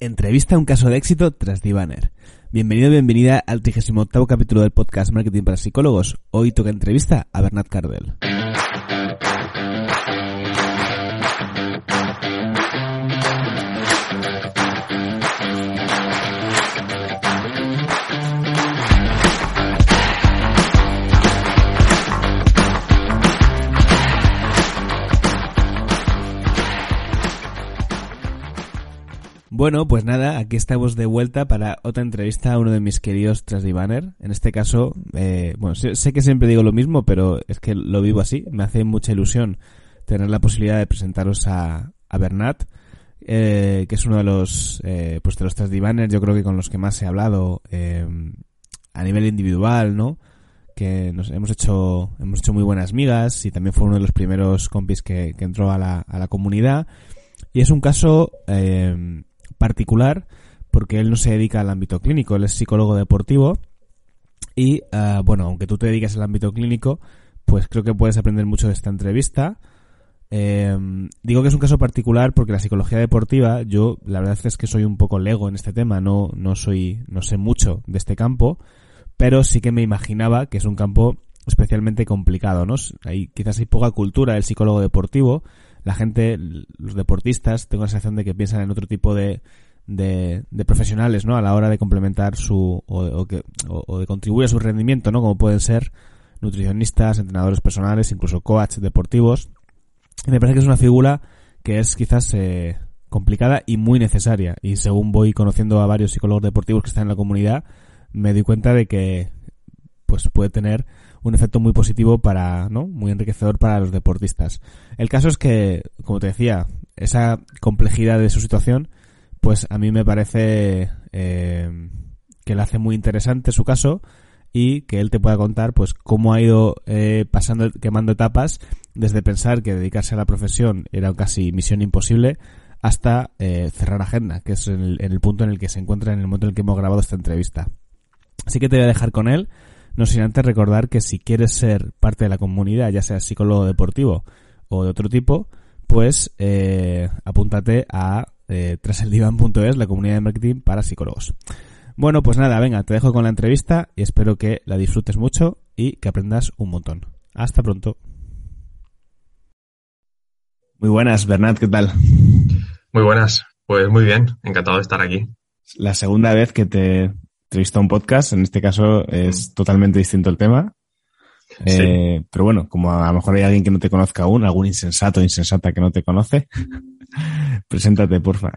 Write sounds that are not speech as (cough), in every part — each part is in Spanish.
Entrevista a un caso de éxito tras Divaner. Bienvenido, bienvenida al 38 capítulo del podcast Marketing para Psicólogos. Hoy toca entrevista a Bernat Cardel. Bueno, pues nada, aquí estamos de vuelta para otra entrevista a uno de mis queridos Trasdivaner. En este caso, eh, bueno, sé, que siempre digo lo mismo, pero es que lo vivo así. Me hace mucha ilusión tener la posibilidad de presentaros a, a Bernat, eh, que es uno de los, eh, pues de los Trasdivaners, yo creo que con los que más he hablado eh, a nivel individual, ¿no? Que nos hemos hecho, hemos hecho muy buenas migas y también fue uno de los primeros compis que, que entró a la, a la comunidad. Y es un caso, eh, particular porque él no se dedica al ámbito clínico, él es psicólogo deportivo y uh, bueno, aunque tú te dediques al ámbito clínico, pues creo que puedes aprender mucho de esta entrevista. Eh, digo que es un caso particular porque la psicología deportiva, yo la verdad es que soy un poco lego en este tema, no, no soy, no sé mucho de este campo, pero sí que me imaginaba que es un campo especialmente complicado, ¿no? Hay, quizás hay poca cultura del psicólogo deportivo, la gente, los deportistas, tengo la sensación de que piensan en otro tipo de, de, profesionales, ¿no? A la hora de complementar su, o, que, o, de contribuir a su rendimiento, ¿no? Como pueden ser nutricionistas, entrenadores personales, incluso coach deportivos. Y me parece que es una figura que es quizás eh, complicada y muy necesaria. Y según voy conociendo a varios psicólogos deportivos que están en la comunidad, me doy cuenta de que pues puede tener un efecto muy positivo para, ¿no? Muy enriquecedor para los deportistas. El caso es que, como te decía, esa complejidad de su situación, pues a mí me parece eh, que le hace muy interesante su caso y que él te pueda contar pues cómo ha ido eh, pasando quemando etapas desde pensar que dedicarse a la profesión era casi misión imposible hasta eh, cerrar agenda que es el, el, punto en el que se encuentra en el momento en el que hemos grabado esta entrevista así que te voy a dejar con él no sin antes recordar que si quieres ser parte de la comunidad, ya sea psicólogo deportivo o de otro tipo, pues eh, apúntate a eh, traseldivan.es, la comunidad de marketing para psicólogos. Bueno, pues nada, venga, te dejo con la entrevista y espero que la disfrutes mucho y que aprendas un montón. Hasta pronto. Muy buenas, Bernat, ¿qué tal? Muy buenas, pues muy bien, encantado de estar aquí. La segunda vez que te entrevista a un podcast, en este caso es totalmente distinto el tema. Sí. Eh, pero bueno, como a, lo mejor hay alguien que no te conozca aún, algún insensato o insensata que no te conoce, (laughs) preséntate, porfa.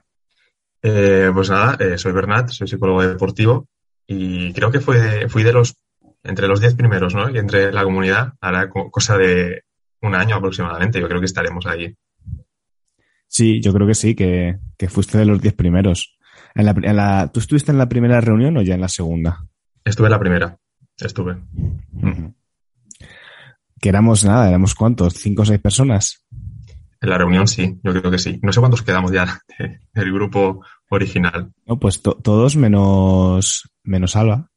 Eh, pues nada, eh, soy Bernat, soy psicólogo deportivo y creo que fui de los, entre los diez primeros, ¿no? Y entre la comunidad, hará cosa de un año aproximadamente, yo creo que estaremos ahí. Sí, yo creo que sí, que, que fuiste de los diez primeros. En la, en la, ¿Tú estuviste en la primera reunión o ya en la segunda? Estuve en la primera, estuve. Uh -huh. Que éramos nada, éramos cuántos, cinco o seis personas. En la reunión sí, yo creo que sí. No sé cuántos quedamos ya (laughs) del grupo original. No, pues to todos menos, menos Alba.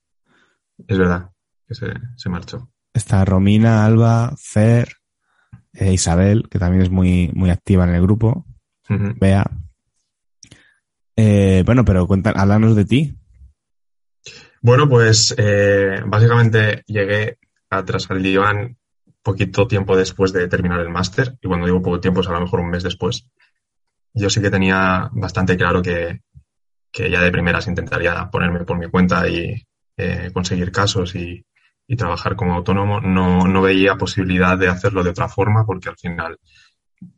Es verdad, que se, se marchó. Está Romina, Alba, Fer, eh, Isabel, que también es muy, muy activa en el grupo. Uh -huh. Eh, bueno, pero cuenta, háblanos de ti. Bueno, pues eh, básicamente llegué a Trasaldivan poquito tiempo después de terminar el máster, y cuando digo poco tiempo es a lo mejor un mes después. Yo sí que tenía bastante claro que, que ya de primeras intentaría ponerme por mi cuenta y eh, conseguir casos y, y, trabajar como autónomo. No, no veía posibilidad de hacerlo de otra forma porque al final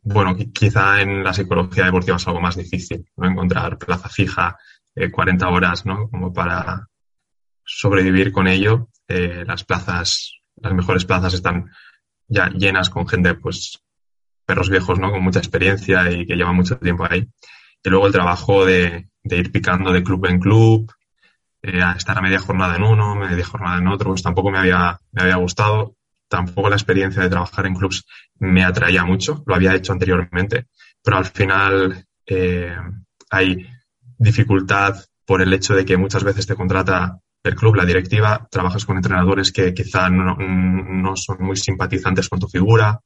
bueno, quizá en la psicología deportiva es algo más difícil, ¿no? Encontrar plaza fija, eh, 40 horas, ¿no? Como para sobrevivir con ello. Eh, las plazas, las mejores plazas están ya llenas con gente, pues, perros viejos, ¿no? Con mucha experiencia y que llevan mucho tiempo ahí. Y luego el trabajo de, de ir picando de club en club, eh, estar a media jornada en uno, media jornada en otro, pues tampoco me había, me había gustado tampoco la experiencia de trabajar en clubs me atraía mucho, lo había hecho anteriormente, pero al final eh, hay dificultad por el hecho de que muchas veces te contrata el club, la directiva, trabajas con entrenadores que quizá no, son muy simpatizantes con tu figura,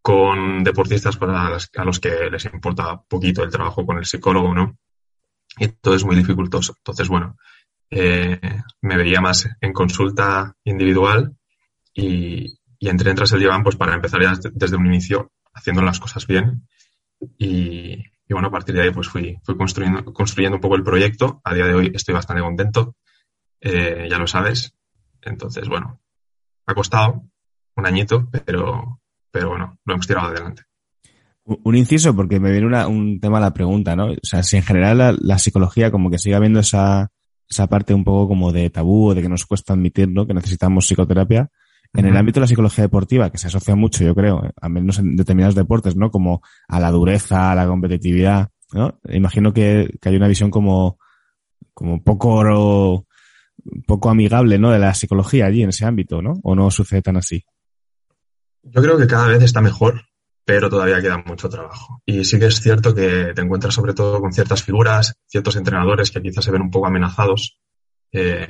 con deportistas para a los que les importa poquito el trabajo con el psicólogo, ¿no? y todo es muy dificultoso. Entonces, bueno, eh, me veía más en consulta individual y, y entré en Tras el Diván pues para empezar ya desde, un inicio haciendo las cosas bien y, bueno, a partir de ahí pues fui, fui construyendo, construyendo un poco el proyecto. A día de hoy estoy bastante contento, eh, ya lo sabes. Entonces, bueno, ha costado un añito, pero, pero bueno, lo hemos tirado adelante. Un inciso, porque me viene un tema a la pregunta, ¿no? O sea, si en general la, psicología como que sigue habiendo esa, esa parte un poco como de tabú o de que nos cuesta admitir, ¿no? Que necesitamos psicoterapia. En el ámbito de la psicología deportiva, que se asocia mucho, yo creo, al menos en determinados deportes, ¿no? Como a la dureza, a la competitividad, ¿no? Imagino que, que hay una visión como, como poco, poco amigable, ¿no? De la psicología allí en ese ámbito, ¿no? ¿O no sucede tan así? Yo creo que cada vez está mejor, pero todavía queda mucho trabajo. Y sí que es cierto que te encuentras sobre todo con ciertas figuras, ciertos entrenadores que quizás se ven un poco amenazados eh,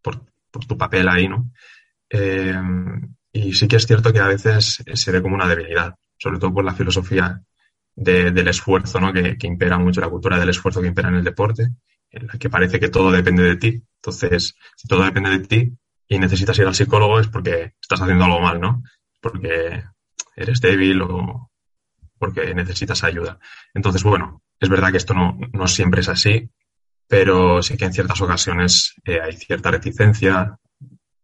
por, por, tu papel ahí, ¿no? Eh, y sí que es cierto que a veces se ve como una debilidad, sobre todo por la filosofía del esfuerzo, ¿no? Que, impera mucho la cultura del esfuerzo que impera en el deporte, en la que parece que todo depende de ti. Entonces, si todo depende de ti y necesitas ir al psicólogo es porque estás haciendo algo mal, ¿no? porque eres débil o porque necesitas ayuda. Entonces, bueno, es verdad que esto no, no siempre es así, pero sí que en ciertas ocasiones eh, hay cierta reticencia,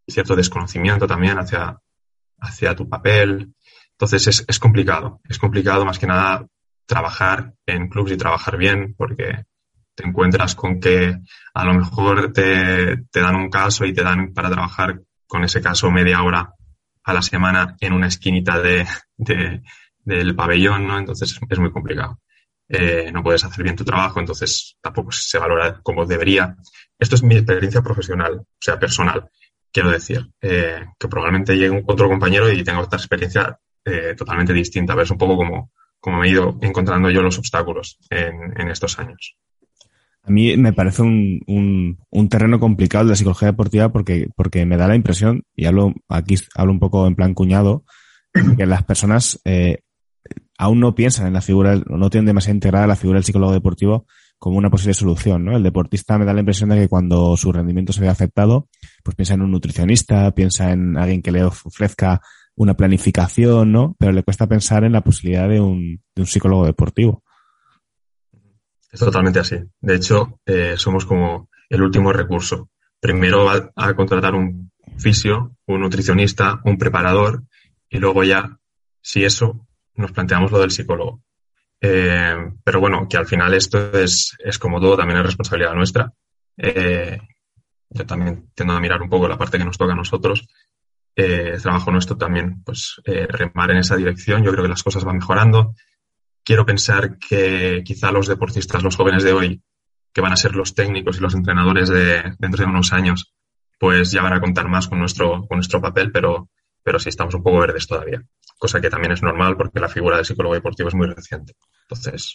cierto desconocimiento también hacia, hacia tu papel. Entonces es, es complicado, es complicado más que nada trabajar en clubs y trabajar bien porque te encuentras con que a lo mejor te, te dan un caso y te dan para trabajar con ese caso media hora a la semana en una esquinita de, del pabellón, ¿no? Entonces es muy complicado. Eh, no puedes hacer bien tu trabajo, entonces tampoco se valora como debería. Esto es mi experiencia profesional, o sea, personal, quiero decir, eh, que probablemente llegue otro compañero y tenga otra experiencia eh, totalmente distinta. A ver, es un poco como, como me he ido encontrando yo los obstáculos en, en estos años. A mí me parece un, un, un, terreno complicado de la psicología deportiva porque, porque me da la impresión, y hablo aquí hablo un poco en plan cuñado, que las personas eh, aún no piensan en la figura, no tienen demasiado integrada la figura del psicólogo deportivo como una posible solución, ¿no? El deportista me da la impresión de que cuando su rendimiento se ve afectado, pues piensa en un nutricionista, piensa en alguien que le ofrezca una planificación, ¿no? Pero le cuesta pensar en la posibilidad de un, de un psicólogo deportivo. Es totalmente así. De hecho, eh, somos como el último recurso. Primero va a contratar un fisio, un nutricionista, un preparador y luego ya, si eso, nos planteamos lo del psicólogo. Eh, pero bueno, que al final esto es, es como todo, también es responsabilidad nuestra. Eh, yo también tiendo a mirar un poco la parte que nos toca a nosotros. Eh, el trabajo nuestro también, pues, eh, remar en esa dirección. Yo creo que las cosas van mejorando quiero pensar que quizá los deportistas, los jóvenes de hoy, que van a ser los técnicos y los entrenadores de dentro de unos años, pues ya van a contar más con nuestro, con nuestro papel, pero, pero sí estamos un poco verdes todavía. Cosa que también es normal porque la figura del psicólogo deportivo es muy reciente. Entonces.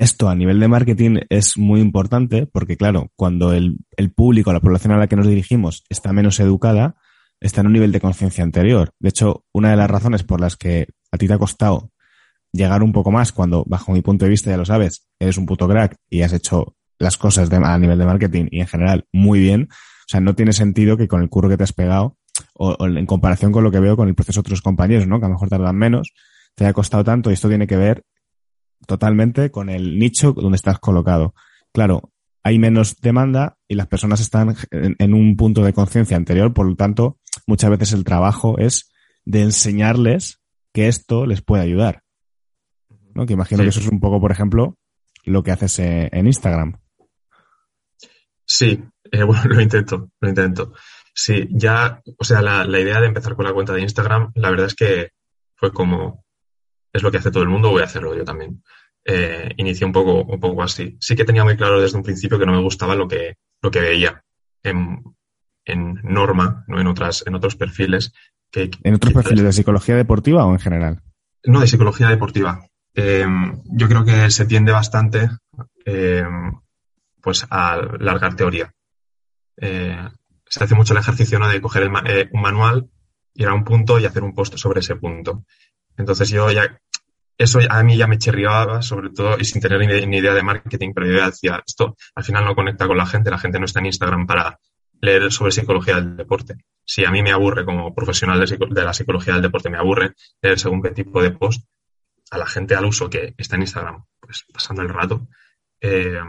Esto a nivel de marketing es muy importante porque, claro, cuando el, el público, la población a la que nos dirigimos está menos educada, está en un nivel de conciencia anterior. De hecho, una de las razones por las que a ti te ha costado llegar un poco más cuando, bajo mi punto de vista, ya lo sabes, eres un puto crack y has hecho las cosas a nivel de marketing y en general muy bien. O sea, no tiene sentido que con el curro que te has pegado o, en comparación con lo que veo con el proceso de otros compañeros, ¿no? Que a lo mejor tardan menos, te haya costado tanto y esto tiene que ver totalmente con el nicho donde estás colocado. Claro, hay menos demanda y las personas están en, en un punto de conciencia anterior, por lo tanto, muchas veces el trabajo es de enseñarles que esto les puede ayudar. ¿no? Que imagino que eso es un poco, por ejemplo, lo que haces en Instagram. Sí, eh, (laughs) bueno, lo intento, lo intento. Sí, ya, o sea, la, la, idea de empezar con la cuenta de Instagram, la verdad es que fue como, es lo que hace todo el mundo, voy a hacerlo yo también. Eh, inicié un poco, un poco así. Sí que tenía muy claro desde un principio que no me gustaba lo que, lo que veía en, en norma, no en otras, en otros perfiles. Que, ¿En otros perfiles de psicología deportiva o en general? No, de psicología deportiva. Eh, yo creo que se tiende bastante eh, pues a largar teoría. Eh, se hace mucho el ejercicio ¿no? de coger el, un manual, ir a un punto y hacer un post sobre ese punto. Entonces yo ya eso a mí ya me chirriaba, sobre todo, y sin tener ni idea de marketing, pero yo ya decía, esto al final no conecta con la gente, la gente no está en Instagram para leer sobre psicología del deporte. Si a mí me aburre como profesional de, la psicología del deporte, me aburre leer según qué tipo de post, a la gente al uso que está en Instagram, pues pasando el rato, eh,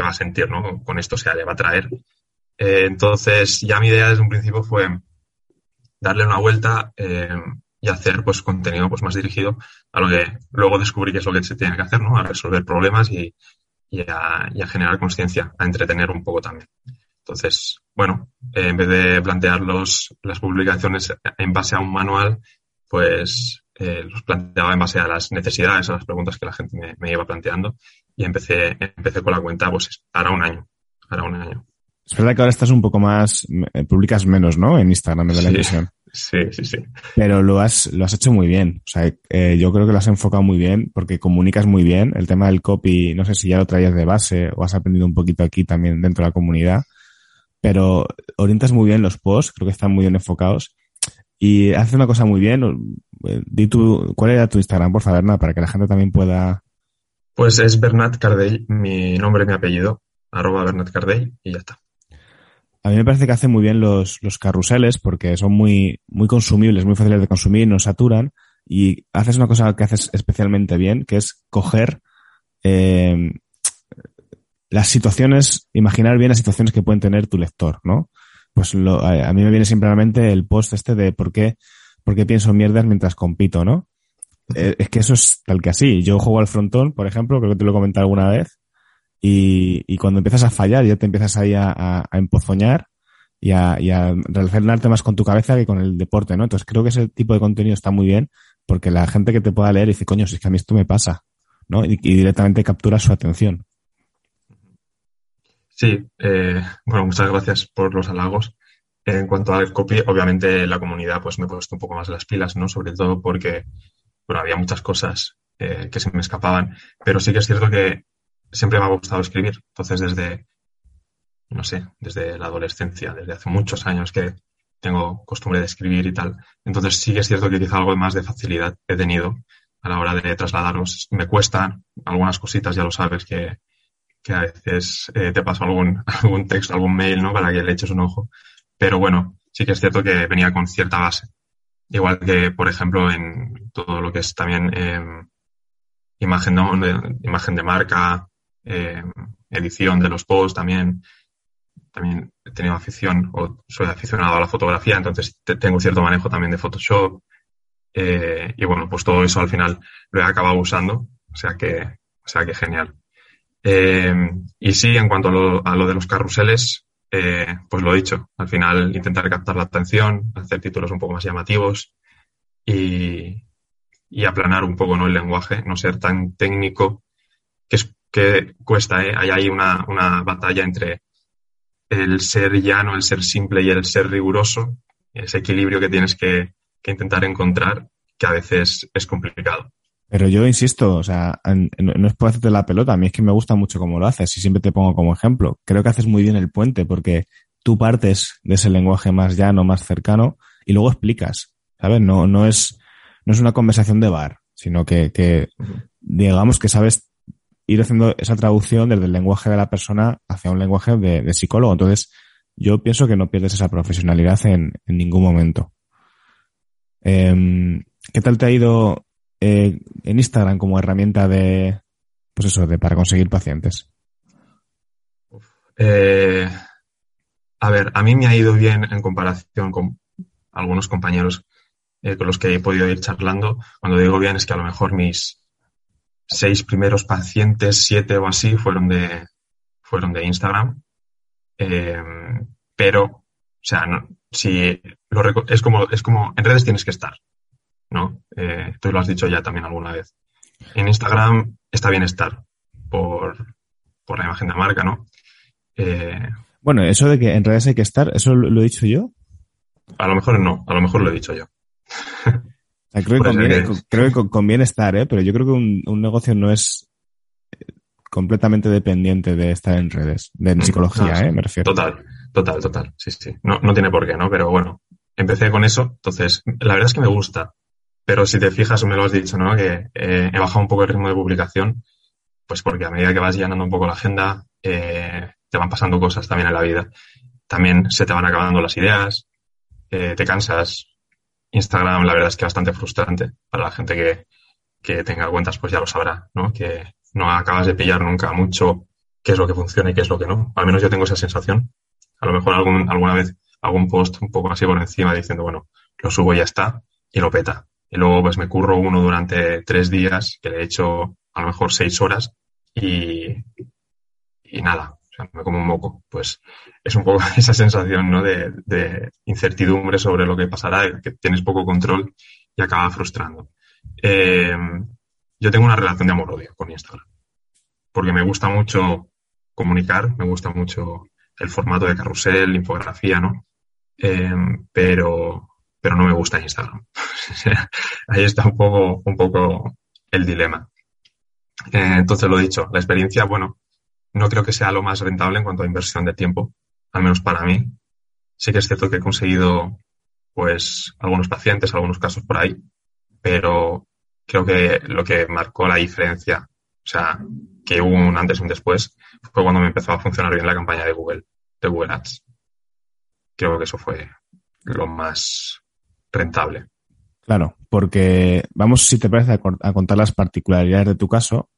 va a sentir, ¿no? Con esto se le va a traer. Eh, entonces, ya mi idea desde un principio fue darle una vuelta eh, y hacer pues contenido pues más dirigido a lo que luego descubrí que es lo que se tiene que hacer, ¿no? A resolver problemas y, a, generar conciencia, a entretener un poco también. Entonces, bueno, en vez de plantear los, las publicaciones en base a un manual, pues eh, los planteaba en base a las necesidades, a las preguntas que la gente me, me iba planteando y empecé, empecé con la cuenta, pues hará un año, hará un año. Es verdad que ahora estás un poco más, eh, publicas menos, ¿no? En Instagram, me da la impresión. Sí, sí, sí. Pero lo has, lo has hecho muy bien. O sea, eh, yo creo que lo has enfocado muy bien porque comunicas muy bien. El tema del copy, no sé si ya lo traías de base o has aprendido un poquito aquí también dentro de la comunidad. Pero orientas muy bien los posts, creo que están muy bien enfocados. Y haces una cosa muy bien. Eh, di tu, ¿cuál era tu Instagram, por favor, nada, para que la gente también pueda pues es Bernat Cardell, mi nombre y mi apellido, arroba Bernat Cardell y ya está. A mí me parece que hacen muy bien los, los carruseles porque son muy, muy consumibles, muy fáciles de consumir, no saturan y haces una cosa que haces especialmente bien, que es coger eh, las situaciones, imaginar bien las situaciones que pueden tener tu lector, ¿no? Pues lo, a, a, mí me viene siempre a la mente el post este de por qué, por qué pienso mierdas mientras compito, ¿no? Eh, es que eso es tal que así. Yo juego al frontón, por ejemplo, creo que te lo he comentado alguna vez, y, y cuando empiezas a fallar ya te empiezas ahí a, a, a empozoñar y a, y a relacionarte más con tu cabeza que con el deporte, ¿no? Entonces creo que ese tipo de contenido está muy bien porque la gente que te pueda leer dice, coño, si es que a mí esto me pasa, ¿no? Y, directamente captura su atención. Sí, eh, bueno, muchas gracias por los halagos. En cuanto al copy, obviamente la comunidad pues me he puesto un poco más las pilas, ¿no? Sobre todo porque bueno, había muchas cosas eh, que se me escapaban, pero sí que es cierto que siempre me ha gustado escribir. Entonces, desde, no sé, desde la adolescencia, desde hace muchos años que tengo costumbre de escribir y tal. Entonces, sí que es cierto que quizá algo más de facilidad he tenido a la hora de trasladarlos. Me cuesta algunas cositas, ya lo sabes, que, que a veces eh, te paso algún, (laughs) algún texto, algún mail, ¿no? Para que le eches un ojo. Pero bueno, sí que es cierto que venía con cierta base. Igual que, por ejemplo, en todo lo que es también eh, imagen, de, imagen de marca, eh, edición de los posts también. También he tenido afición o soy aficionado a la fotografía, entonces tengo cierto manejo también de Photoshop. Eh, y bueno, pues todo eso al final lo he acabado usando, o sea que, o sea que genial. Eh, y sí, en cuanto a lo, a lo de los carruseles, pues lo he dicho, al final intentar captar la atención, hacer títulos un poco más llamativos y, y aplanar un poco ¿no? el lenguaje, no ser tan técnico, que, es, que cuesta, ¿eh? hay ahí una, una batalla entre el ser llano, el ser simple y el ser riguroso, ese equilibrio que tienes que, que intentar encontrar, que a veces es complicado. Pero yo insisto, o sea, no es por hacerte la pelota, a mí es que me gusta mucho cómo lo haces y siempre te pongo como ejemplo. Creo que haces muy bien el puente porque tú partes de ese lenguaje más llano, más cercano y luego explicas, ¿sabes? No, no es, no es una conversación de bar, sino que, que digamos que sabes ir haciendo esa traducción desde el lenguaje de la persona hacia un lenguaje de, psicólogo. Entonces, yo pienso que no pierdes esa profesionalidad en, ningún momento. Eh, ¿Qué tal te ha ido eh, en Instagram como herramienta de, pues eso, de para conseguir pacientes? Eh, a ver, a mí me ha ido bien en comparación con algunos compañeros eh, con los que he podido ir charlando. Cuando digo bien es que a lo mejor mis seis primeros pacientes, siete o así, fueron de, fueron de Instagram. Eh, pero, o sea, no, si lo, es como, es como, en redes tienes que estar. ¿no? Eh, tú lo has dicho ya también alguna vez. En Instagram está bien estar por, por la imagen de marca, ¿no? Eh, bueno, eso de que en redes hay que estar, ¿eso lo, he dicho yo? A lo mejor no, a lo mejor lo he dicho yo. (laughs) creo, que conviene, creo que conviene estar, ¿eh? pero yo creo que un, un negocio no es completamente dependiente de estar en redes, de en psicología, ¿eh? Me refiero. Total, total, total. Sí, sí. No, no tiene por qué, ¿no? Pero bueno, empecé con eso, entonces, la verdad es que me gusta Pero si te fijas, me lo has dicho, ¿no? Que eh, he bajado un poco el ritmo de publicación, pues porque a medida que vas llenando un poco la agenda, eh, te van pasando cosas también en la vida. También se te van acabando las ideas, eh, te cansas. Instagram, la verdad es que bastante frustrante para la gente que, que tenga cuentas, pues ya lo sabrá, ¿no? Que no acabas de pillar nunca mucho qué es lo que funciona y qué es lo que no. Al menos yo tengo esa sensación. A lo mejor algún, alguna vez algún post un poco así por encima diciendo, bueno, lo subo y ya está, y lo peta. Y luego pues me curro uno durante tres días, que le he hecho a lo mejor seis horas, y, y nada, o sea, me como un moco. Pues es un poco (laughs) esa sensación, ¿no? De, de incertidumbre sobre lo que pasará, que tienes poco control y acaba frustrando. Eh, yo tengo una relación de amor-odio con Instagram, porque me gusta mucho comunicar, me gusta mucho el formato de carrusel, infografía, ¿no? Eh, pero, pero no me gusta Instagram. (laughs) Ahí está un poco, un poco el dilema. Eh, entonces, lo dicho, la experiencia, bueno, no creo que sea lo más rentable en cuanto a inversión de tiempo, al menos para mí. Sí que es cierto que he conseguido, pues, algunos pacientes, algunos casos por ahí, pero creo que lo que marcó la diferencia, o sea, que hubo un antes y un después, fue cuando me empezó a funcionar bien la campaña de Google, de Google Ads. Creo que eso fue lo más rentable. Claro, porque vamos, si te parece, a, contar las particularidades de tu caso.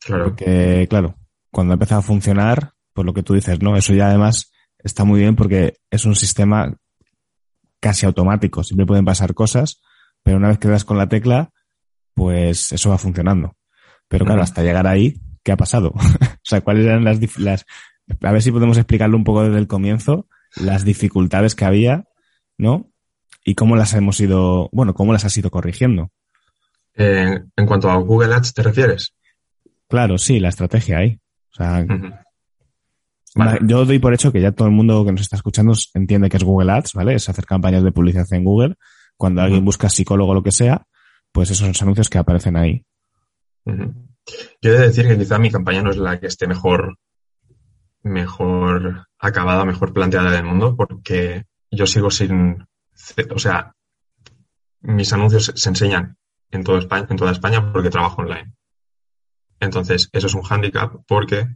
Claro. Porque, claro, cuando empezado a funcionar, pues lo que tú dices, ¿no? Eso ya además está muy bien porque es un sistema casi automático. Siempre pueden pasar cosas, pero una vez que das con la tecla, pues eso va funcionando. Pero claro, hasta llegar ahí, ¿qué ha pasado? (laughs) o sea, ¿cuáles eran las, las... A ver si podemos explicarlo un poco desde el comienzo, las dificultades que había, ¿no? Y cómo las hemos ido, bueno, cómo las has ido corrigiendo. Eh, en cuanto a Google Ads, ¿te refieres? Claro, sí, la estrategia ahí. O sea, uh -huh. vale. yo doy por hecho que ya todo el mundo que nos está escuchando entiende que es Google Ads, ¿vale? Es hacer campañas de publicidad en Google. Cuando uh -huh. alguien busca psicólogo o lo que sea, pues esos son los anuncios que aparecen ahí. Uh -huh. Yo he de decir que quizá mi campaña no es la que esté mejor, mejor acabada, mejor planteada del mundo, porque yo sigo sin, o sea, mis anuncios se enseñan en, todo España, en toda España porque trabajo online. Entonces, eso es un hándicap porque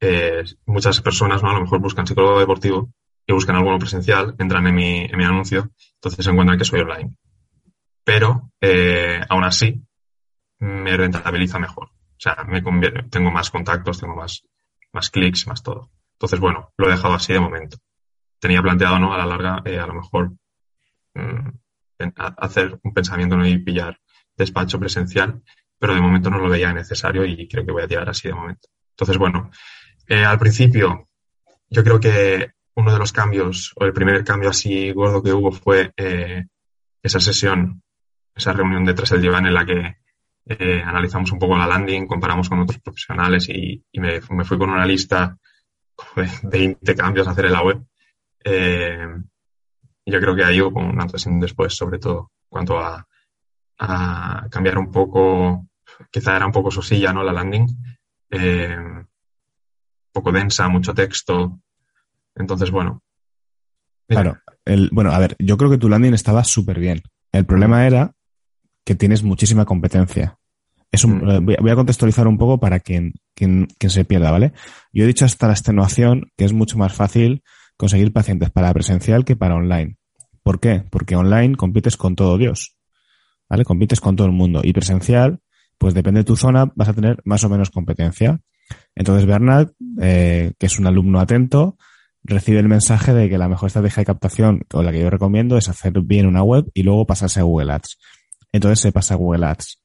eh, muchas personas, ¿no? A lo mejor buscan psicólogo deportivo y buscan algo presencial, entran en mi, en mi anuncio, entonces encuentran que soy online. Pero, eh, aún así, me rentabiliza mejor. O sea, me conviene, tengo más contactos, tengo más, más clics, más todo. Entonces, bueno, lo he dejado así de momento. Tenía planteado, ¿no? A la larga, eh, a lo mejor mmm, hacer un pensamiento ¿no? y pillar despacho presencial, pero de momento no lo veía necesario y creo que voy a tirar así de momento. Entonces, bueno, eh, al principio, yo creo que uno de los cambios, o el primer cambio así gordo que hubo fue eh, esa sesión, esa reunión de tras el diván en la que eh, analizamos un poco la landing, comparamos con otros profesionales y, me, me, fui con una lista de 20 (laughs) cambios a hacer en la web. Yo creo que ahí hubo un antes y después, sobre todo, cuanto a, a, cambiar un poco, quizá era un poco sosilla, ¿no? La landing. Eh, un poco densa, mucho texto. Entonces, bueno. Mira. Claro. El, bueno, a ver, yo creo que tu landing estaba súper bien. El problema era que tienes muchísima competencia. Es un, mm. voy a contextualizar un poco para quien, quien, quien se pierda, ¿vale? Yo he dicho hasta la extenuación que es mucho más fácil conseguir pacientes para presencial que para online. ¿Por qué? Porque online compites con todo Dios. ¿Vale? Compites con todo el mundo. Y presencial, pues depende de tu zona, vas a tener más o menos competencia. Entonces Bernard, eh, que es un alumno atento, recibe el mensaje de que la mejor estrategia de captación, o la que yo recomiendo, es hacer bien una web y luego pasarse a Google Ads. Entonces se pasa a Google Ads.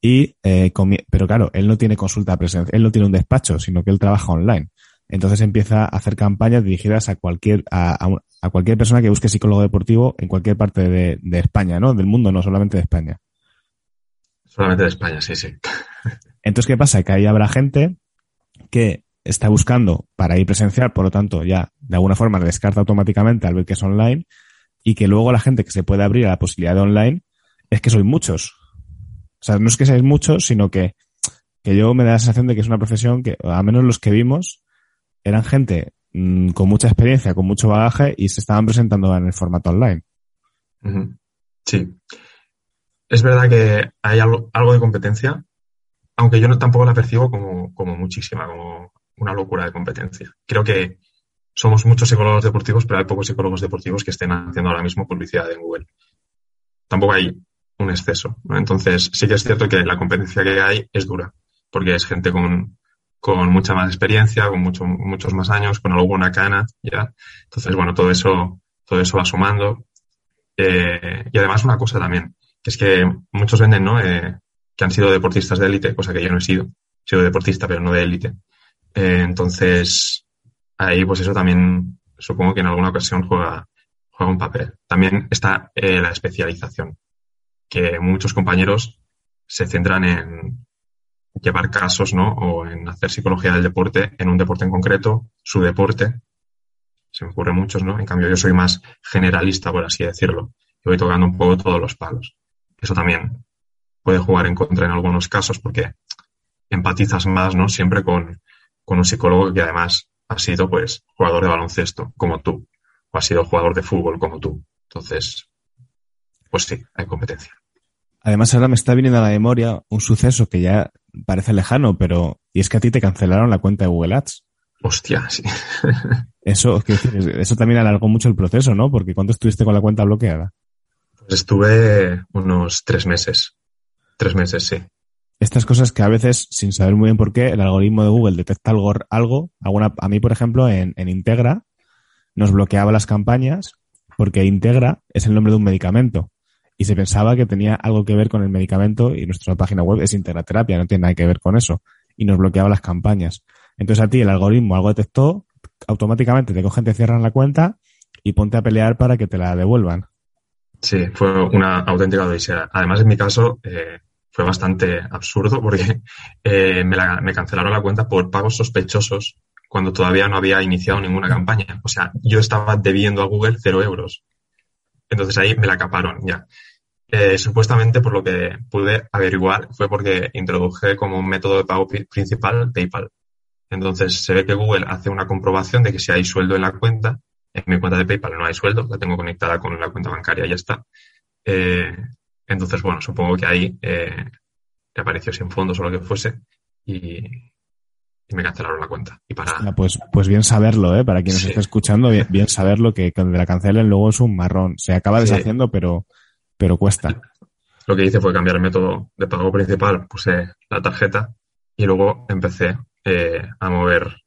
Y, eh, pero claro, él no tiene consulta presencial, él no tiene un despacho, sino que él trabaja online. Entonces empieza a hacer campañas dirigidas a cualquier, a, a, a cualquier persona que busque psicólogo deportivo en cualquier parte de, de, España, ¿no? Del mundo, no solamente de España. Solamente de España, sí, sí. Entonces, ¿qué pasa? Que ahí habrá gente que está buscando para ir presencial, por lo tanto, ya de alguna forma descarta automáticamente al ver que es online y que luego la gente que se puede abrir a la posibilidad de online es que sois muchos. O sea, no es que seáis muchos, sino que, que yo me da la sensación de que es una profesión que, a menos los que vimos, eran gente mmm, con mucha experiencia, con mucho bagaje y se estaban presentando en el formato online. Sí. es verdad que hay algo, de competencia, aunque yo no, tampoco la percibo como, como muchísima, como una locura de competencia. Creo que somos muchos psicólogos deportivos, pero hay pocos psicólogos deportivos que estén haciendo ahora mismo publicidad en Google. Tampoco hay un exceso. Entonces, sí que es cierto que la competencia que hay es dura, porque es gente con, con mucha más experiencia, con mucho, muchos más años, con alguna cana, ya. Entonces, bueno, todo eso, todo eso va sumando. Eh, y además una cosa también, que es que muchos venden, ¿no? Eh, que han sido deportistas de élite, cosa que yo no he sido. He sido deportista, pero no de élite. Eh, entonces, ahí pues eso también supongo que en alguna ocasión juega, juega un papel. También está la especialización, que muchos compañeros se centran en llevar casos, ¿no? O en hacer psicología del deporte, en un deporte en concreto, su deporte. Se me ocurren muchos, ¿no? En cambio, yo soy más generalista, por así decirlo. Y voy tocando un poco todos los palos. Eso también puede jugar en contra en algunos casos porque empatizas más, ¿no? Siempre con, con un psicólogo que además ha sido, pues, jugador de baloncesto, como tú. O ha sido jugador de fútbol, como tú. Entonces, pues sí, hay competencia. Además, ahora me está viniendo a la memoria un suceso que ya parece lejano, pero. Y es que a ti te cancelaron la cuenta de Google Ads. Hostia, sí. (laughs) Eso, eso también alargó mucho el proceso, ¿no? Porque ¿cuánto estuviste con la cuenta bloqueada? Pues estuve unos tres meses. Tres meses, sí. Estas cosas que a veces, sin saber muy bien por qué, el algoritmo de Google detecta algo, algo alguna, a mí, por ejemplo, en, en Integra, nos bloqueaba las campañas porque Integra es el nombre de un medicamento y se pensaba que tenía algo que ver con el medicamento y nuestra página web es Integraterapia, no tiene nada que ver con eso y nos bloqueaba las campañas. Entonces a ti el algoritmo algo detectó, automáticamente te cogen, te cierran la cuenta y ponte a pelear para que te la devuelvan. Sí, fue una auténtica odisea. Además, en mi caso, eh, fue bastante absurdo porque (laughs) eh, me, me cancelaron la cuenta por pagos sospechosos cuando todavía no había iniciado ninguna campaña. O sea, yo estaba debiendo a Google cero euros. Entonces ahí me la caparon ya. Eh, supuestamente, por lo que pude averiguar, fue porque introduje como método de pago principal PayPal. Entonces se ve que Google hace una comprobación de que si hay sueldo en la cuenta, en mi cuenta de PayPal no hay sueldo, la tengo conectada con la cuenta bancaria y ya está. Eh, entonces, bueno, supongo que ahí eh, apareció sin fondos o lo que fuese y, y me cancelaron la cuenta. Y para... pues, pues bien saberlo, ¿eh? Para quien nos esté escuchando, bien, saberlo que cuando la cancelen luego es un marrón. Se acaba deshaciendo, pero, pero cuesta. Lo que hice fue cambiar el método de pago principal, puse la tarjeta y luego empecé eh, a mover,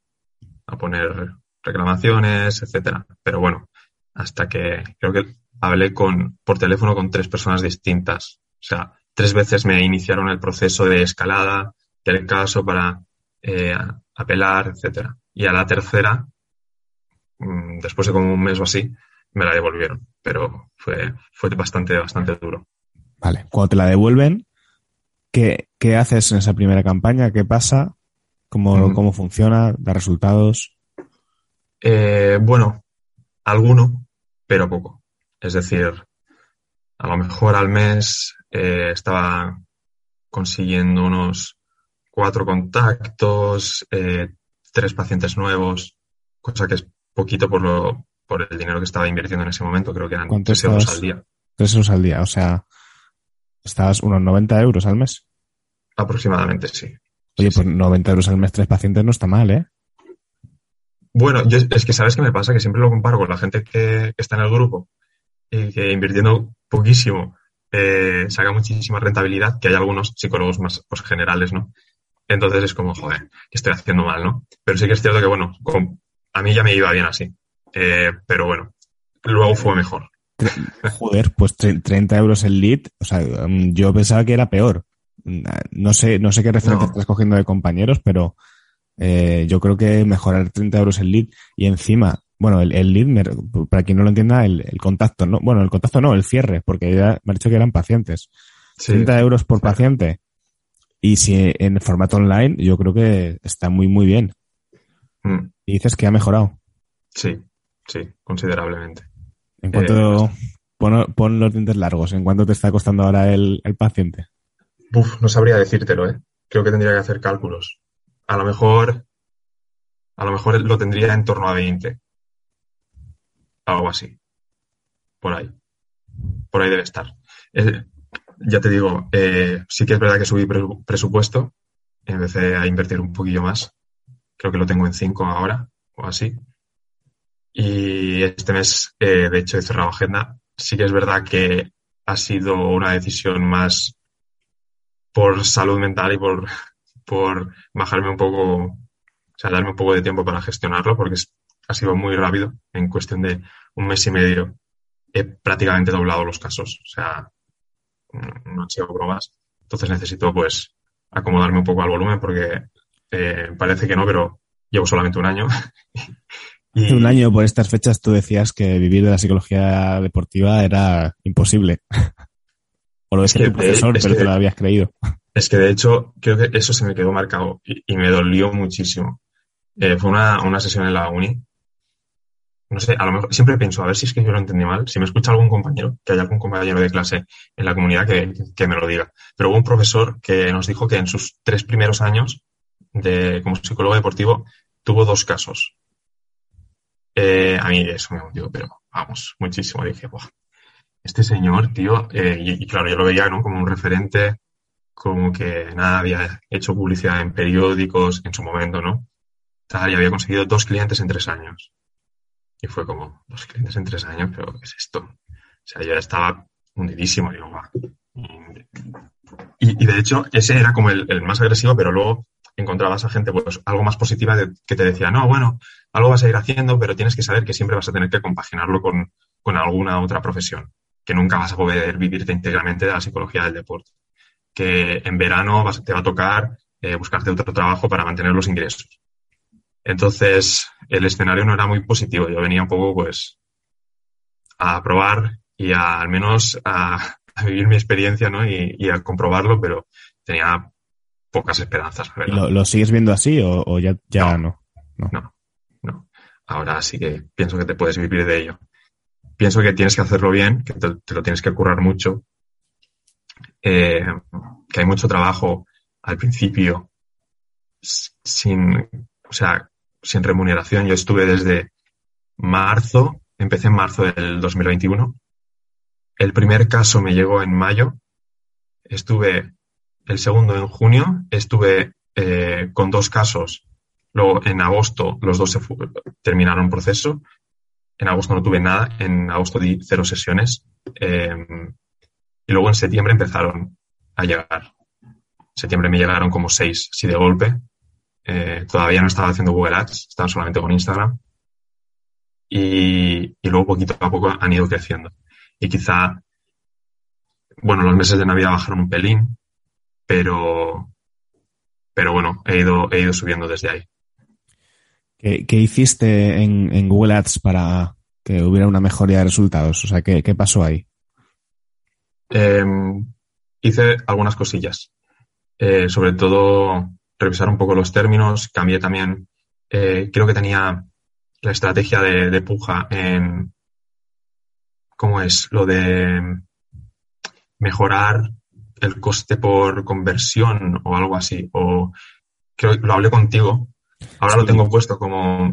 a poner reclamaciones, etcétera. Pero bueno, hasta que creo que hablé con, por teléfono con tres personas distintas. O sea, tres veces me iniciaron el proceso de escalada del caso para eh, apelar, etcétera. Y a la tercera, mm, después de como un mes o así, me la devolvieron. Pero fue, fue bastante, bastante duro. Vale. Cuando te la devuelven, ¿qué, qué haces en esa primera campaña? ¿Qué pasa? ¿Cómo, mm. cómo funciona? ¿Da resultados? Eh, bueno, alguno, pero poco. Es decir, a lo mejor al mes eh, estaba consiguiendo unos cuatro contactos, eh, tres pacientes nuevos, cosa que es poquito por lo por el dinero que estaba invirtiendo en ese momento, creo que eran tres euros al día. Tres euros al día, o sea, estabas unos 90 euros al mes. Aproximadamente, sí. Oye, pues 90 euros al mes, tres pacientes no está mal, ¿eh? Bueno, yo, es que sabes qué me pasa, que siempre lo comparo con la gente que, está en el grupo y que invirtiendo poquísimo eh, saca muchísima rentabilidad, que hay algunos psicólogos más pues, generales, ¿no? Entonces es como, joder, que estoy haciendo mal, ¿no? Pero sí que es cierto que, bueno, a mí ya me iba bien así. Eh, pero bueno, luego fue mejor. Joder, pues 30 euros el lead, o sea, mm, yo pensaba que era peor. No sé, no sé qué referencia estás cogiendo de compañeros, pero eh, yo creo que mejorar 30 euros el lead y encima, bueno, el, lead, para quien no lo entienda, el, contacto, ¿no? Bueno, el contacto no, el cierre, porque ya me ha dicho que eran pacientes. 30 euros por paciente y si en formato online, yo creo que está muy, muy bien. Mm. Y dices que ha mejorado. Sí, sí, considerablemente. En cuanto, eh, pon, los dientes largos, ¿en cuánto te está costando ahora el, paciente? Uf, no sabría decírtelo, ¿eh? Creo que tendría que hacer cálculos. A lo mejor, a lo mejor lo tendría en torno a 20. Algo así. Por ahí. Por ahí debe estar. Ya te digo, eh, sí que es verdad que subí presupuesto, empecé a invertir un poquillo más, creo que lo tengo en 5 ahora o así. Y este mes, eh, de hecho, he cerrado agenda. Sí que es verdad que ha sido una decisión más por salud mental y por, por bajarme un poco, o sea, darme un poco de tiempo para gestionarlo, porque ha sido muy rápido. En cuestión de un mes y medio he prácticamente doblado los casos. O sea, no han sido bromas. Entonces necesito, pues, acomodarme un poco al volumen porque eh, parece que no, pero llevo solamente un año. (laughs) y... Un año por estas fechas tú decías que vivir de la psicología deportiva era imposible. (laughs) o lo es que tu profesor, pero te lo habías creído. Es que de hecho creo que eso se me quedó marcado y, me dolió muchísimo. Eh, fue una, una sesión en la uni no sé, a lo mejor siempre pienso, a ver si es que yo lo entendí mal, si me escucha algún compañero, que haya algún compañero de clase en la comunidad que, que, me lo diga. Pero hubo un profesor que nos dijo que en sus tres primeros años de, como psicólogo deportivo tuvo dos casos. Eh, a mí eso me hundió, pero vamos, muchísimo. Dije, este señor, tío, eh, y, claro, yo lo veía ¿no? como un referente, como que nada, había hecho publicidad en periódicos en su momento, ¿no? Tal, y había conseguido dos clientes en tres años. Y fue como, dos clientes en tres años, pero ¿qué es esto? O sea, yo ya estaba hundidísimo. Digo, y, y, de hecho, ese era como el, el, más agresivo, pero luego encontrabas a gente pues algo más positiva de, que te decía, no, bueno, algo vas a ir haciendo, pero tienes que saber que siempre vas a tener que compaginarlo con, con alguna otra profesión, que nunca vas a poder vivirte íntegramente de la psicología del deporte. Que en verano vas, te va a tocar eh, buscarte otro trabajo para mantener los ingresos. Entonces, el escenario no era muy positivo. Yo venía un poco, pues, a probar y a, al menos a, a vivir mi experiencia, ¿no? Y, y, a comprobarlo, pero tenía pocas esperanzas. ¿Lo, ¿Lo, sigues viendo así o, o ya, ya no, no? No, no. Ahora sí que pienso que te puedes vivir de ello. Pienso que tienes que hacerlo bien, que te, te lo tienes que currar mucho, eh, que hay mucho trabajo al principio sin, o sea, sin remuneración. Yo estuve desde marzo, empecé en marzo del 2021. El primer caso me llegó en mayo. Estuve el segundo en junio. Estuve eh, con dos casos. Luego en agosto los dos terminaron proceso. En agosto no tuve nada. En agosto di cero sesiones. Eh, y luego en septiembre empezaron a llegar. En septiembre me llegaron como seis, así de golpe. Eh, todavía no estaba haciendo Google Ads, estaba solamente con Instagram. Y, y, luego poquito a poco han ido creciendo. Y quizá, bueno, los meses de Navidad bajaron un pelín, pero, pero bueno, he ido, he ido subiendo desde ahí. ¿Qué, qué hiciste en, en, Google Ads para que hubiera una mejoría de resultados? O sea, ¿qué, qué pasó ahí? Eh, hice algunas cosillas. Eh, sobre todo revisar un poco los términos, cambié también, eh, creo que tenía la estrategia de, de, puja en, ¿cómo es? Lo de mejorar el coste por conversión o algo así, o creo que lo hablé contigo, ahora sí. lo tengo puesto como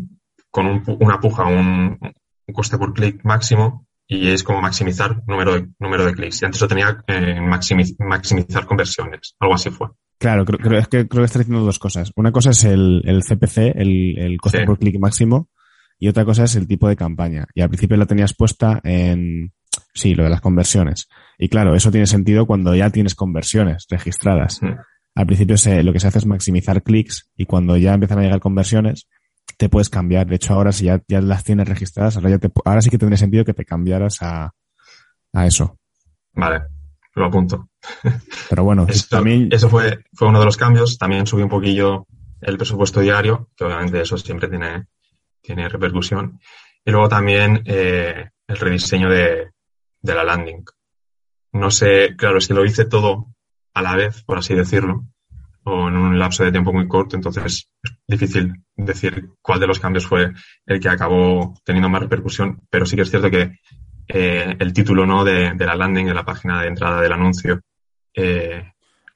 con un, una puja, un, un coste por clic máximo y es como maximizar número de, número de clics. Y antes lo tenía eh, maximiz, maximizar conversiones, algo así fue. Claro, creo, creo, es que creo que está diciendo dos cosas. Una cosa es el, el CPC, el, el coste sí. por clic máximo, y otra cosa es el tipo de campaña. Y al principio la tenías puesta en, sí, lo de las conversiones. Y claro, eso tiene sentido cuando ya tienes conversiones registradas. Sí. Al principio se, lo que se hace es maximizar clics y cuando ya empiezan a llegar conversiones, te puedes cambiar. De hecho, ahora si ya, ya las tienes registradas, ahora, ya te, ahora sí que tendría sentido que te cambiaras a, a eso. Vale, lo apunto. Pero bueno, (laughs) eso, también... eso fue, fue uno de los cambios. También subí un poquillo el presupuesto diario, que obviamente eso siempre tiene, tiene repercusión. Y luego también eh, el rediseño de, de la landing. No sé, claro, es que lo hice todo a la vez, por así decirlo o en un lapso de tiempo muy corto, entonces es difícil decir cuál de los cambios fue el que acabó teniendo más repercusión, pero sí que es cierto que eh, el título no de, de, la landing, de la página de entrada del anuncio. Eh,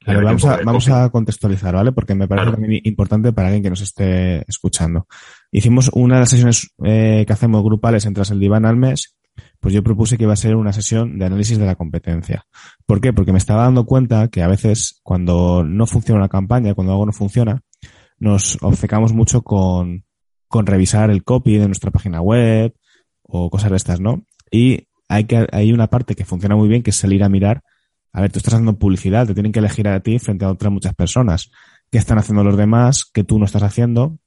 vamos, a, vamos a contextualizar, ¿vale? Porque me parece claro. también importante para alguien que nos esté escuchando. Hicimos una de las sesiones eh, que hacemos grupales en Tras el Diván al mes, pues yo propuse que iba a ser una sesión de análisis de la competencia. ¿Por qué? Porque me estaba dando cuenta que a veces cuando no funciona una campaña, cuando algo no funciona, nos obcecamos mucho con, con revisar el copy de nuestra página web o cosas de estas, ¿no? Y hay que, hay una parte que funciona muy bien que es salir a mirar. A ver, tú estás haciendo publicidad, te tienen que elegir a ti frente a otras muchas personas. ¿Qué están haciendo los demás que tú no estás haciendo?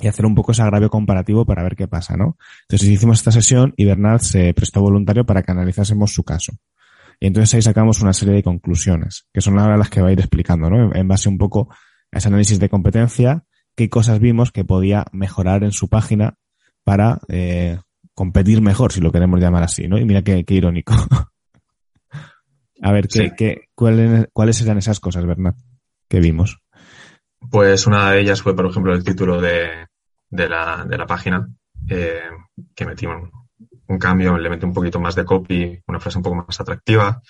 Y hacer un poco ese agravio comparativo para ver qué pasa, ¿no? Entonces hicimos esta sesión y Bernard se prestó voluntario para que analizásemos su caso. Y entonces ahí sacamos una serie de conclusiones, que son ahora las que va a ir explicando, ¿no? En base un poco a ese análisis de competencia, qué cosas vimos que podía mejorar en su página para eh, competir mejor, si lo queremos llamar así, ¿no? Y mira qué, qué irónico. (laughs) a ver, ¿qué, qué, cuáles, ¿cuáles eran esas cosas, Bernard, que vimos? Pues una de ellas fue, por ejemplo, el título de, de, la, de la página, eh, que metí un, un, cambio, le metí un poquito más de copy, una frase un poco más atractiva.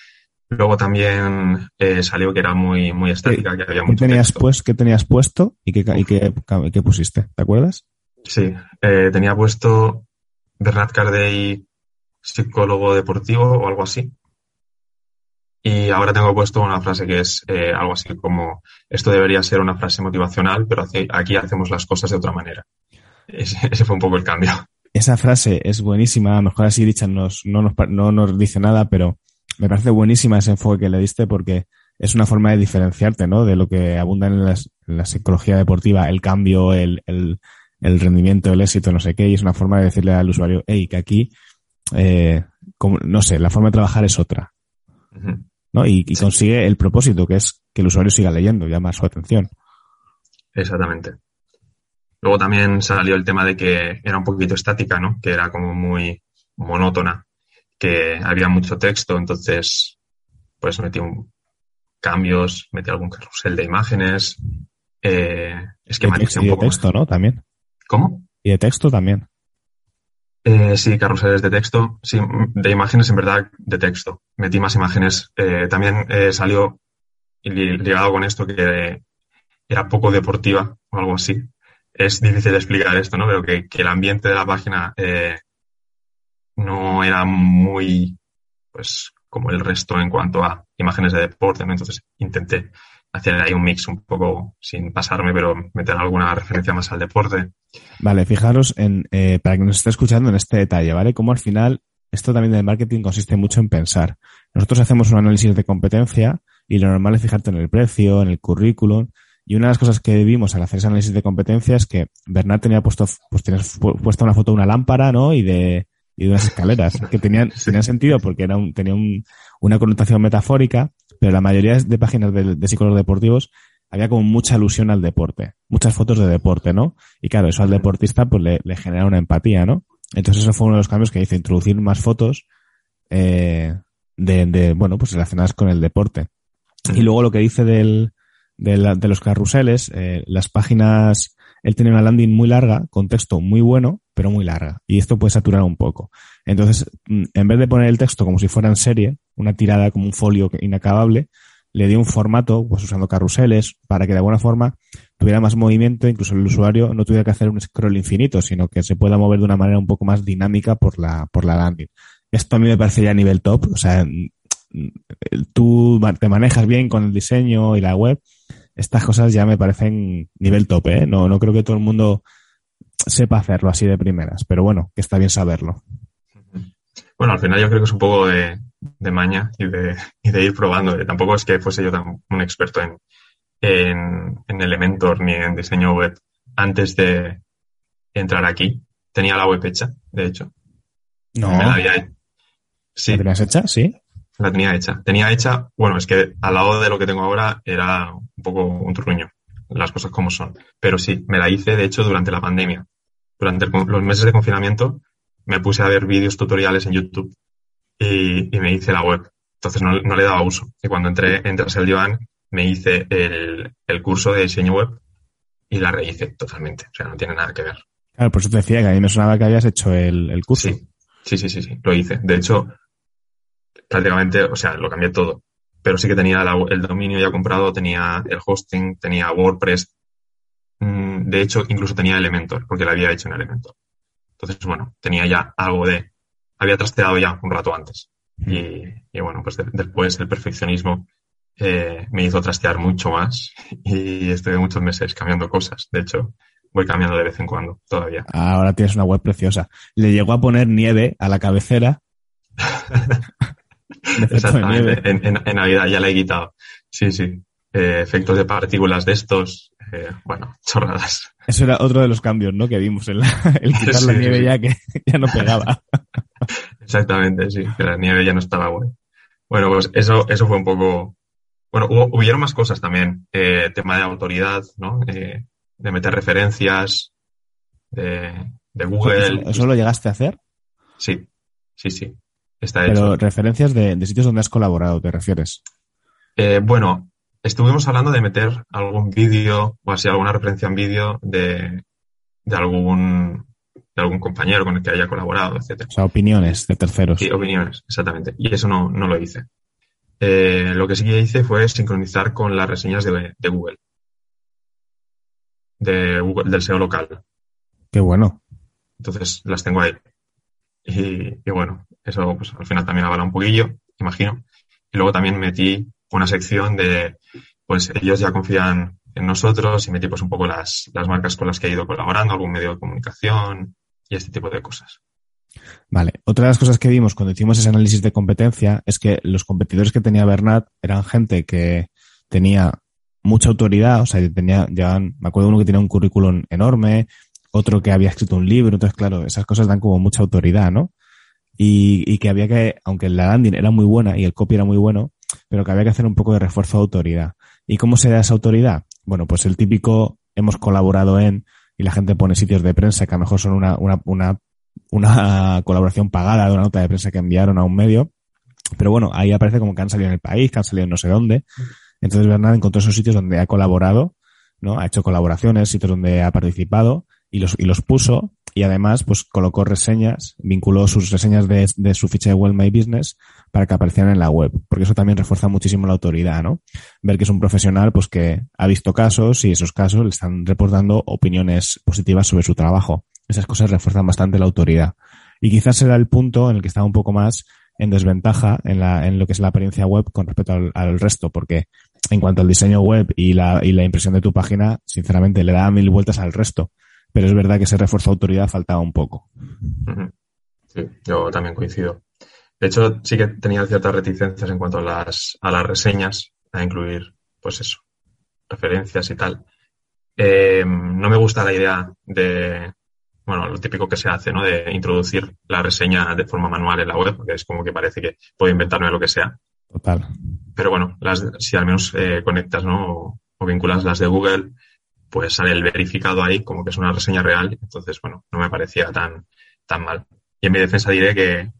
Luego también eh, salió que era muy, muy estética, que había ¿Qué mucho tenías, texto. pues, ¿Qué tenías puesto y qué, y qué, qué pusiste? ¿Te acuerdas? Sí, eh, tenía puesto Bernat Cardey, psicólogo deportivo o algo así. Y ahora tengo puesto una frase que es eh, algo así como, esto debería ser una frase motivacional, pero aquí hacemos las cosas de otra manera. Ese, (laughs) ese fue un poco el cambio. Esa frase es buenísima, a lo mejor así dicha nos, no, nos, no nos dice nada, pero me parece buenísima ese enfoque que le diste porque es una forma de diferenciarte, ¿no? De lo que abunda en, las- en la psicología deportiva, el cambio, el, el, el rendimiento, el éxito, no sé qué, y es una forma de decirle al usuario, hey, que aquí, eh, como- no sé, la forma de trabajar es otra, Ujú. ¿No? Y, y Sí. consigue el propósito, que es que el usuario siga leyendo, llama su atención. Exactamente. Luego también salió el tema de que era un poquito estática, ¿no? Que era como muy monótona, que había mucho texto, entonces pues metí un, cambios, metí algún carrusel de imágenes, eh, de, un y de poco más. texto, ¿no? También. ¿Cómo? Y de texto también. Eh, sí, carruseles de texto. Sí, de imágenes, en verdad, de texto. Metí más imágenes. Eh, también eh, salió li- ligado con esto que era poco deportiva o algo así. Es difícil de explicar esto, ¿no? Pero que, que el ambiente de la página eh, no era muy, pues, como el resto en cuanto a imágenes de deporte, ¿no? Entonces intenté hacer ahí un mix un poco sin pasarme, pero meter alguna referencia más al deporte. Vale, fijaros en, eh, para que nos esté escuchando en este detalle, ¿vale? Como al final, esto también del marketing consiste mucho en pensar. Nosotros hacemos un análisis de competencia y lo normal es fijarte en el precio, en el currículum. Y una de las cosas que vimos al hacer ese análisis de competencia es que Bernard tenía puesto, pues tenías pu- puesta una foto de una lámpara, ¿no? Y de, y de unas escaleras que tenían, tenían sentido porque era un, tenía un- una connotación metafórica, pero la mayoría de páginas de, de psicólogos deportivos había como mucha alusión al deporte, muchas fotos de deporte, ¿no? Y claro, eso al deportista pues le, le genera una empatía, ¿no? Entonces eso fue uno de los cambios que hice, introducir más fotos eh, de, de, bueno, pues relacionadas con el deporte. Y luego lo que dice del, de los carruseles, eh, las páginas, él tenía una landing muy larga, con texto muy bueno, pero muy larga. Y esto puede saturar un poco. Entonces, mm, en vez de poner el texto como si fuera en serie, una tirada como un folio inacabable, le dio un formato, pues usando carruseles, para que de alguna forma tuviera más movimiento, incluso el usuario no tuviera que hacer un scroll infinito, sino que se pueda mover de una manera un poco más dinámica por la, por la landing. Esto a mí me parece ya a nivel top, o sea, mm, mm, tú te manejas bien con el diseño y la web, estas cosas ya me parecen nivel top, ¿eh? No, no creo que todo el mundo sepa hacerlo así de primeras, pero bueno, que está bien saberlo. Bueno, al final yo creo que es un poco de, de maña y de, y de ir probando. Eh, Tampoco es que fuese yo tan un experto en, en, en Elementor ni en diseño web antes de entrar aquí. Tenía la web hecha, de hecho. No, Me la había Sí, ¿la tenías hecha? Sí. La tenía hecha. Tenía hecha, bueno, es que al lado de lo que tengo ahora era un poco un truño, las cosas como son. Pero sí, me la hice, de hecho, durante la pandemia. Durante el los meses de confinamiento me puse a ver vídeos tutoriales en YouTube y, y me hice la web. Entonces no, no le daba uso. Y cuando entré en Tras el Diván, me hice el, el curso de diseño web y la rehice totalmente. O sea, no tiene nada que ver. Claro, por eso te decía que a mí me sonaba que habías hecho el, el curso. Sí, sí, sí, sí, sí, lo hice. De hecho, prácticamente, o sea, lo cambié todo. Pero sí que tenía la- el dominio ya comprado, tenía el hosting, tenía WordPress. Mm, De hecho, incluso tenía Elementor, porque lo había hecho en Elementor. Entonces, bueno, tenía ya algo de había trasteado ya un rato antes. Y, y bueno, pues después el perfeccionismo eh, me hizo trastear mucho más (laughs) y estuve muchos meses cambiando cosas. De hecho, voy cambiando de vez en cuando todavía. Ahora tienes una web preciosa. Le llegó a poner nieve a la cabecera. (laughs) (laughs) Exactamente. En, en, en, Navidad ya la he quitado. Sí, sí. Eh, efectos de partículas de estos. Eh, bueno, chorradas. Eso era otro de los cambios, ¿no? Que vimos en la, (laughs) el quitar sí, la nieve sí. ya que (laughs) ya no pegaba. Exactamente, sí. Que la nieve ya no estaba buena. Bueno, pues eso, eso fue un poco. Bueno, hubo, hubieron más cosas también. Eh, tema de autoridad, ¿no? Eh, de meter referencias de, de Google. ¿Eso lo llegaste a hacer? Sí, sí, sí. Está Pero referencias de, de, sitios donde has colaborado, ¿te refieres? Eh, bueno, estuvimos hablando de meter algún vídeo o así alguna referencia en vídeo de, de algún de algún compañero con el que haya colaborado, etcétera. O sea, opiniones de terceros. Sí, opiniones, exactamente. Y eso no, no lo hice. Eh, lo que sí que hice fue sincronizar con las reseñas de, de Google. De Google, del SEO local. Qué bueno. Entonces las tengo ahí. Y, y, bueno, eso pues al final también avala un poquillo, imagino. Y luego también metí una sección de, pues ellos ya confían en nosotros y metí pues un poco las, las marcas con las que he ido colaborando, algún medio de comunicación y este tipo de cosas. Vale. Otra de las cosas que vimos cuando hicimos ese análisis de competencia es que los competidores que tenía Bernat eran gente que tenía mucha autoridad, o sea, tenía, llevan, me acuerdo uno que tenía un currículum enorme, otro que había escrito un libro, entonces claro, esas cosas dan como mucha autoridad, ¿no? Y, y que había que, aunque la landing era muy buena y el copy era muy bueno, pero que había que hacer un poco de refuerzo de autoridad. ¿Y cómo se da esa autoridad? Bueno, pues el típico hemos colaborado en y la gente pone sitios de prensa que a lo mejor son una, una, una, una (laughs) colaboración pagada de una nota de prensa que enviaron a un medio. Pero bueno, ahí aparece como que han salido en el país, que han salido en no sé dónde. Entonces Bernard encontró esos sitios donde ha colaborado, ¿no? Ha hecho colaboraciones, sitios donde ha participado y los, y los puso y además pues colocó reseñas, vinculó sus reseñas de, de, su ficha de Well My Business para que aparecieran en la web, porque eso también refuerza muchísimo la autoridad, ¿no? Ver que es un profesional pues que ha visto casos y esos casos le están reportando opiniones positivas sobre su trabajo. Esas cosas refuerzan bastante la autoridad. Y quizás será el punto en el que está un poco más en desventaja en, la, en lo que es la apariencia web con respecto al, al resto, porque en cuanto al diseño web y la, y la impresión de tu página, sinceramente le da mil vueltas al resto pero es verdad que ese refuerzo de autoridad faltaba un poco. Sí, yo también coincido. De hecho, sí que tenía ciertas reticencias en cuanto a las, a las reseñas, a incluir, pues eso, referencias y tal. Eh, no me gusta la idea de, bueno, lo típico que se hace, ¿no? De introducir la reseña de forma manual en la web, porque es como que parece que puedo inventarme lo que sea. Total. Pero bueno, las, si al menos eh, conectas, ¿no? O, o vinculas las de Google, pues sale el verificado ahí como que es una reseña real. Entonces, bueno, no me parecía tan, tan mal. Y en mi defensa diré que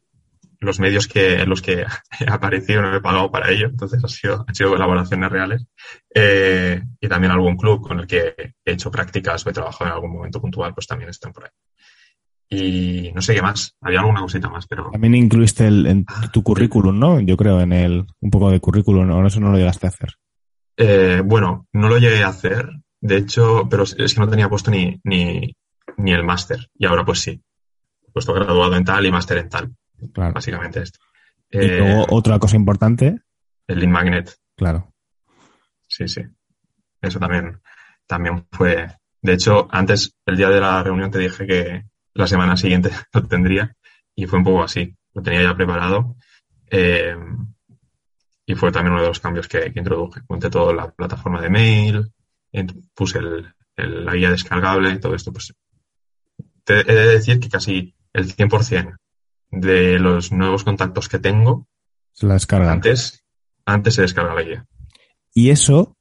los medios que, en los que (laughs) he aparecido no he pagado para ello, entonces ha sido, han sido colaboraciones reales. Eh, y también algún club con el que he hecho prácticas o he trabajado en algún momento puntual, pues también están por ahí. Y no sé qué más, había alguna cosita más, pero. También incluiste el, en tu currículum, ¿no? Yo creo, en el, un poco de currículum, ¿no? Eso no lo llegaste a hacer. Eh, bueno, no lo llegué a hacer, de hecho, pero es que no tenía puesto ni, ni, ni el máster. Y ahora pues sí. He puesto graduado en tal y máster en tal. Claro. Básicamente esto. Y eh, luego otra cosa importante. El Lean Magnet. Claro. Sí, sí. Eso también, también fue. De hecho, antes, el día de la reunión te dije que la semana siguiente (laughs) lo tendría. Y fue un poco así. Lo tenía ya preparado. Eh, y fue también uno de los cambios que, que introduje. Monté toda la plataforma de mail, puse el, el, la guía descargable y todo esto, pues te he de decir que casi el 100% de los nuevos contactos que tengo se la descargan. Antes, antes se descarga la guía. Y eso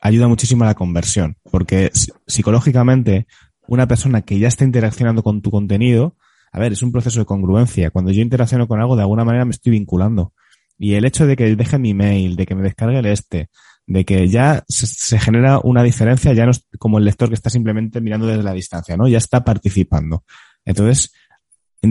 ayuda muchísimo a la conversión, porque psicológicamente una persona que ya está interaccionando con tu contenido, a ver, es un proceso de congruencia. Cuando yo interacciono con algo, de alguna manera me estoy vinculando. Y el hecho de que deje mi mail, de que me descargue el este, de que ya se, genera una diferencia, ya no es como el lector que está simplemente mirando desde la distancia, ¿no? Ya está participando. Entonces,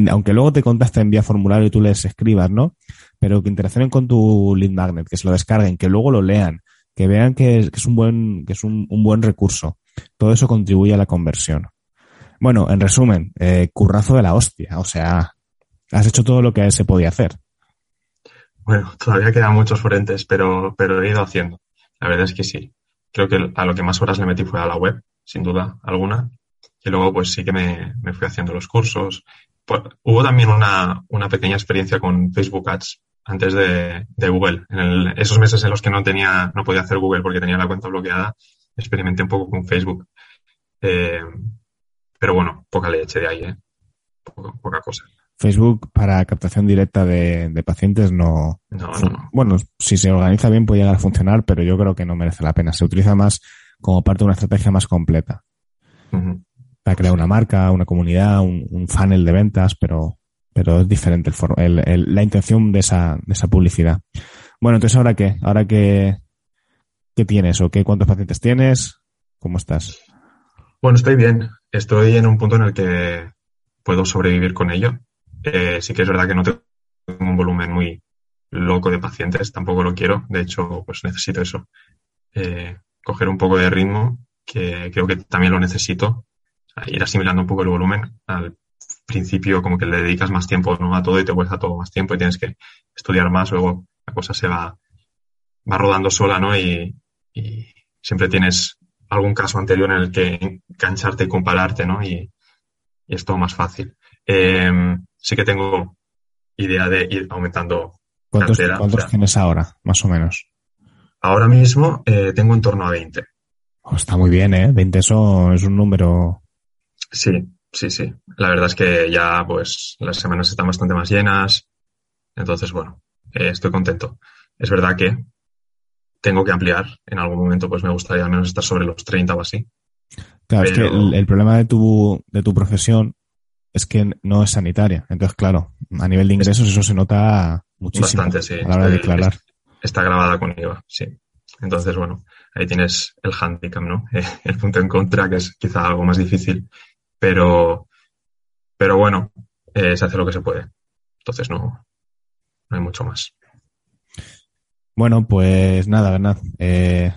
aunque luego te contacten en vía formulario y tú les escribas, ¿no? Pero que interaccionen con tu lead magnet, que se lo descarguen, que luego lo lean, que vean que es, que es un buen, que es un, un, buen recurso. Todo eso contribuye a la conversión. Bueno, en resumen, eh, currazo de la hostia. O sea, has hecho todo lo que se podía hacer. Bueno, todavía quedan muchos frentes, pero, pero he ido haciendo. La verdad es que sí. Creo que a lo que más horas le metí fue a la web, sin duda alguna. Y luego, pues sí que me, me fui haciendo los cursos. Pues, hubo también una, una, pequeña experiencia con Facebook Ads antes de, de Google. En el, esos meses en los que no tenía, no podía hacer Google porque tenía la cuenta bloqueada, experimenté un poco con Facebook. Eh, pero bueno, poca leche de ahí, ¿eh? poca cosa. Facebook para captación directa de, de pacientes no, no, no, Bueno, si se organiza bien puede llegar a funcionar, pero yo creo que no merece la pena. Se utiliza más como parte de una estrategia más completa. Uh -huh. Para crear una marca, una comunidad, un, un funnel de ventas, pero, pero es diferente el, el, el, la intención de esa, de esa publicidad. Bueno, entonces ahora qué? Ahora qué, qué tienes o qué cuántos pacientes tienes? ¿Cómo estás? Bueno, estoy bien. Estoy en un punto en el que puedo sobrevivir con ello. Eh, sí que es verdad que no tengo un volumen muy loco de pacientes, tampoco lo quiero. De hecho, pues necesito eso. Eh, coger un poco de ritmo, que creo que también lo necesito. Ir asimilando un poco el volumen. Al principio como que le dedicas más tiempo ¿no? a todo y te cuesta todo más tiempo y tienes que estudiar más. Luego la cosa se va, va rodando sola, ¿no? Y, y siempre tienes algún caso anterior en el que engancharte y compararte, ¿no? Y, y es todo más fácil. Eh, sí que tengo idea de ir aumentando ¿Cuántos, cartera. ¿cuántos o sea, tienes ahora, más o menos? ahora mismo eh, tengo en torno a 20. Oh, está muy bien, ¿eh? 20 eso es un número... Sí, sí, sí. La verdad es que ya pues las semanas están bastante más llenas. Entonces, bueno, eh, estoy contento. Es verdad que tengo que ampliar. En algún momento pues me gustaría al menos estar sobre los 30 o así. Claro, es que el, el problema de tu, de tu profesión es que no es sanitaria. Entonces, claro, a nivel de ingresos eso se nota muchísimo Bastante, sí. a la hora de Estoy- declarar. Está grabada con IVA, sí. Entonces, bueno, ahí tienes el handicap, ¿no? (laughs) El punto en contra, que es quizá algo más difícil. Pero, pero bueno, eh, se hace lo que se puede. Entonces no, no hay mucho más. Bueno, pues nada, Bernat. Eh,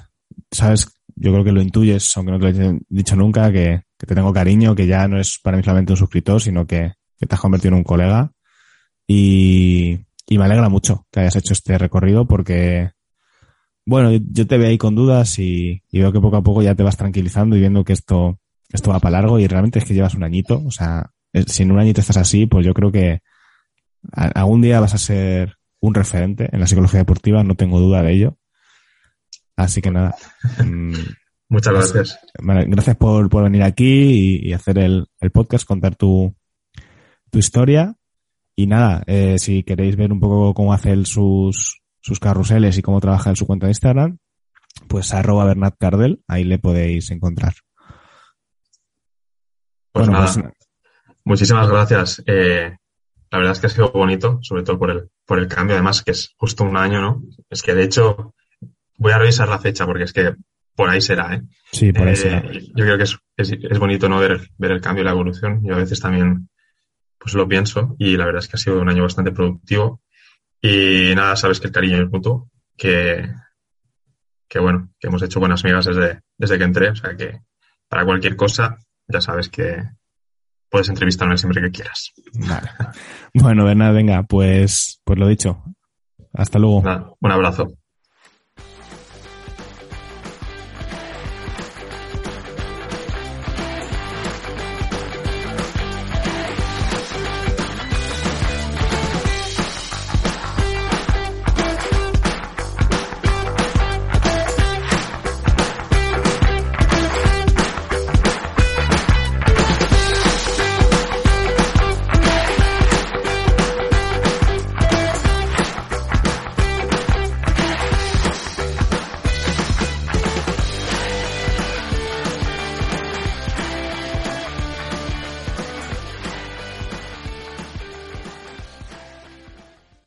Sabes, yo creo que lo intuyes, aunque no te lo he dicho nunca, que, que te tengo cariño, que ya no es para mí solamente un suscriptor, sino que, que te has convertido en un colega. Y, y me alegra mucho que hayas hecho este recorrido porque, bueno, yo- te veo ahí con dudas y, y veo que poco a poco ya te vas tranquilizando y viendo que esto, esto va para largo y realmente es que llevas un añito. O sea, si en un añito estás así, pues yo creo que algún día vas a ser un referente en la psicología deportiva, no tengo duda de ello. Así que nada. Muchas Pues- gracias. Gracias por, por venir aquí y, y hacer el, el podcast, contar tu, tu historia. Y nada, eh, si queréis ver un poco cómo hace él sus, sus carruseles y cómo trabaja en su cuenta de Instagram, pues arroba Bernat Cardel, ahí le podéis encontrar. Pues bueno, nada, pues muchísimas gracias. Eh, la verdad es que ha sido bonito, sobre todo por el, por el cambio, además que es justo un año, ¿no? Es que de hecho voy a revisar la fecha porque es que por ahí será, ¿eh? sí, por ahí Eh, será. Yo creo que es, es, es bonito no ver, ver el cambio y la evolución. Yo a veces también pues lo pienso y la verdad es que ha sido un año bastante productivo. Y nada, sabes que el cariño es mutuo, que, que bueno, que hemos hecho buenas migas desde, desde que entré. O sea que para cualquier cosa, ya sabes que puedes entrevistarme siempre que quieras. Vale. (laughs) Bueno, Bernat, venga, pues, pues lo dicho. Hasta luego. Nada, un abrazo.